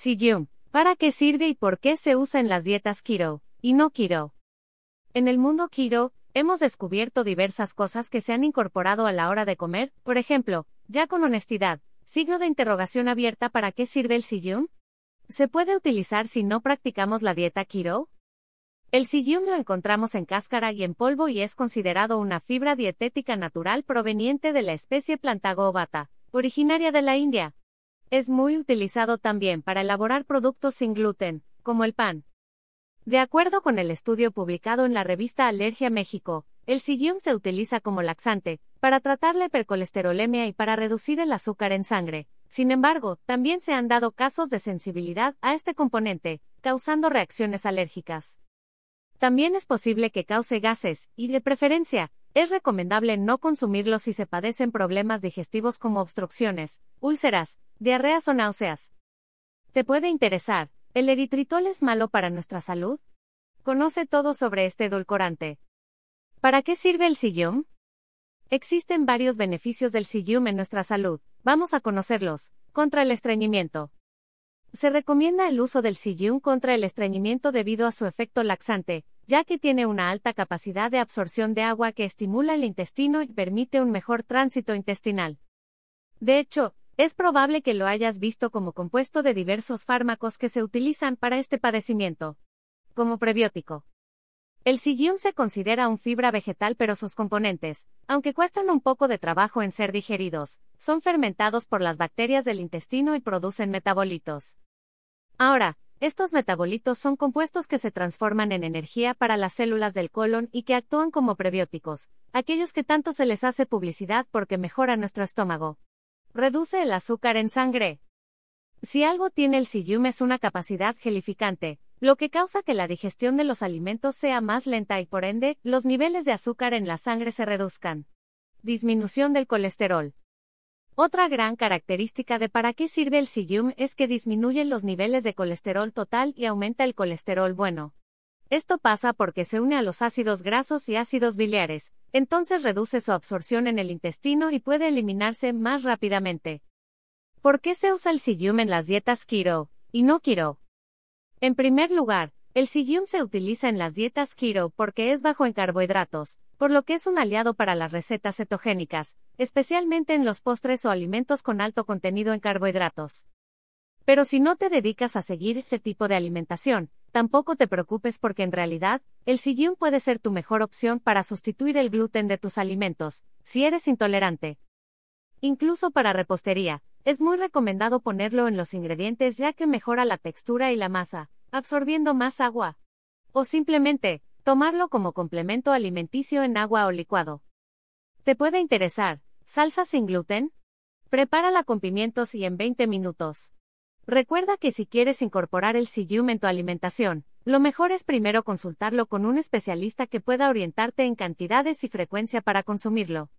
Psyllium, ¿para qué sirve y por qué se usa en las dietas keto y no keto? En el mundo keto, hemos descubierto diversas cosas que se han incorporado a la hora de comer, por ejemplo, ya con honestidad, signo de interrogación abierta ¿para qué sirve el psyllium? ¿Se puede utilizar si no practicamos la dieta keto? El psyllium lo encontramos en cáscara y en polvo y es considerado una fibra dietética natural proveniente de la especie Plantago ovata, originaria de la India. Es muy utilizado también para elaborar productos sin gluten, como el pan. De acuerdo con el estudio publicado en la revista Alergia México, el psyllium se utiliza como laxante, para tratar la hipercolesterolemia y para reducir el azúcar en sangre. Sin embargo, también se han dado casos de sensibilidad a este componente, causando reacciones alérgicas. También es posible que cause gases, y de preferencia, es recomendable no consumirlo si se padecen problemas digestivos como obstrucciones, úlceras, diarreas o náuseas. ¿Te puede interesar? ¿El eritritol es malo para nuestra salud? Conoce todo sobre este edulcorante. ¿Para qué sirve el psyllium? Existen varios beneficios del psyllium en nuestra salud. Vamos a conocerlos. Contra el estreñimiento. Se recomienda el uso del psyllium contra el estreñimiento debido a su efecto laxante, ya que tiene una alta capacidad de absorción de agua que estimula el intestino y permite un mejor tránsito intestinal. De hecho, es probable que lo hayas visto como compuesto de diversos fármacos que se utilizan para este padecimiento. Como prebiótico. El psyllium se considera un fibra vegetal pero sus componentes, aunque cuestan un poco de trabajo en ser digeridos, son fermentados por las bacterias del intestino y producen metabolitos. Ahora, estos metabolitos son compuestos que se transforman en energía para las células del colon y que actúan como prebióticos, aquellos que tanto se les hace publicidad porque mejora nuestro estómago. Reduce el azúcar en sangre. Si algo tiene el psyllium es una capacidad gelificante, lo que causa que la digestión de los alimentos sea más lenta y por ende, los niveles de azúcar en la sangre se reduzcan. Disminución del colesterol. Otra gran característica de para qué sirve el psyllium es que disminuye los niveles de colesterol total y aumenta el colesterol bueno. Esto pasa porque se une a los ácidos grasos y ácidos biliares, entonces reduce su absorción en el intestino y puede eliminarse más rápidamente. ¿Por qué se usa el psyllium en las dietas keto y no keto? En primer lugar, el psyllium se utiliza en las dietas keto porque es bajo en carbohidratos, por lo que es un aliado para las recetas cetogénicas, especialmente en los postres o alimentos con alto contenido en carbohidratos. Pero si no te dedicas a seguir este tipo de alimentación, tampoco te preocupes porque en realidad, el psyllium puede ser tu mejor opción para sustituir el gluten de tus alimentos, si eres intolerante. Incluso para repostería, es muy recomendado ponerlo en los ingredientes ya que mejora la textura y la masa, absorbiendo más agua. O simplemente, tomarlo como complemento alimenticio en agua o licuado. ¿Te puede interesar? ¿Salsa sin gluten? Prepárala con pimientos y en 20 minutos. Recuerda que si quieres incorporar el psyllium en tu alimentación, lo mejor es primero consultarlo con un especialista que pueda orientarte en cantidades y frecuencia para consumirlo.